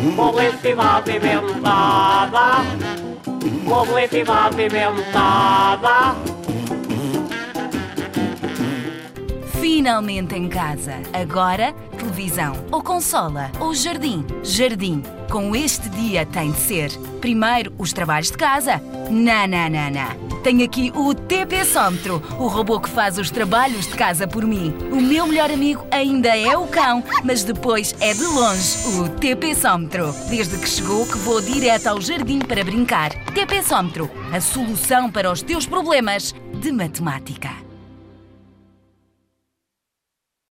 Publicidade inventada. Publicidade inventada. Finalmente em casa. Agora, televisão, ou consola, ou jardim. Jardim. Com este dia tem de ser. Primeiro, os trabalhos de casa. Não, não, não, não. Tenho aqui o TP Sómetro, o robô que faz os trabalhos de casa por mim. O meu melhor amigo ainda é o cão, mas depois é de longe o TP Sómetro. Desde que chegou que vou direto ao jardim para brincar. TP Sómetro, a solução para os teus problemas de matemática.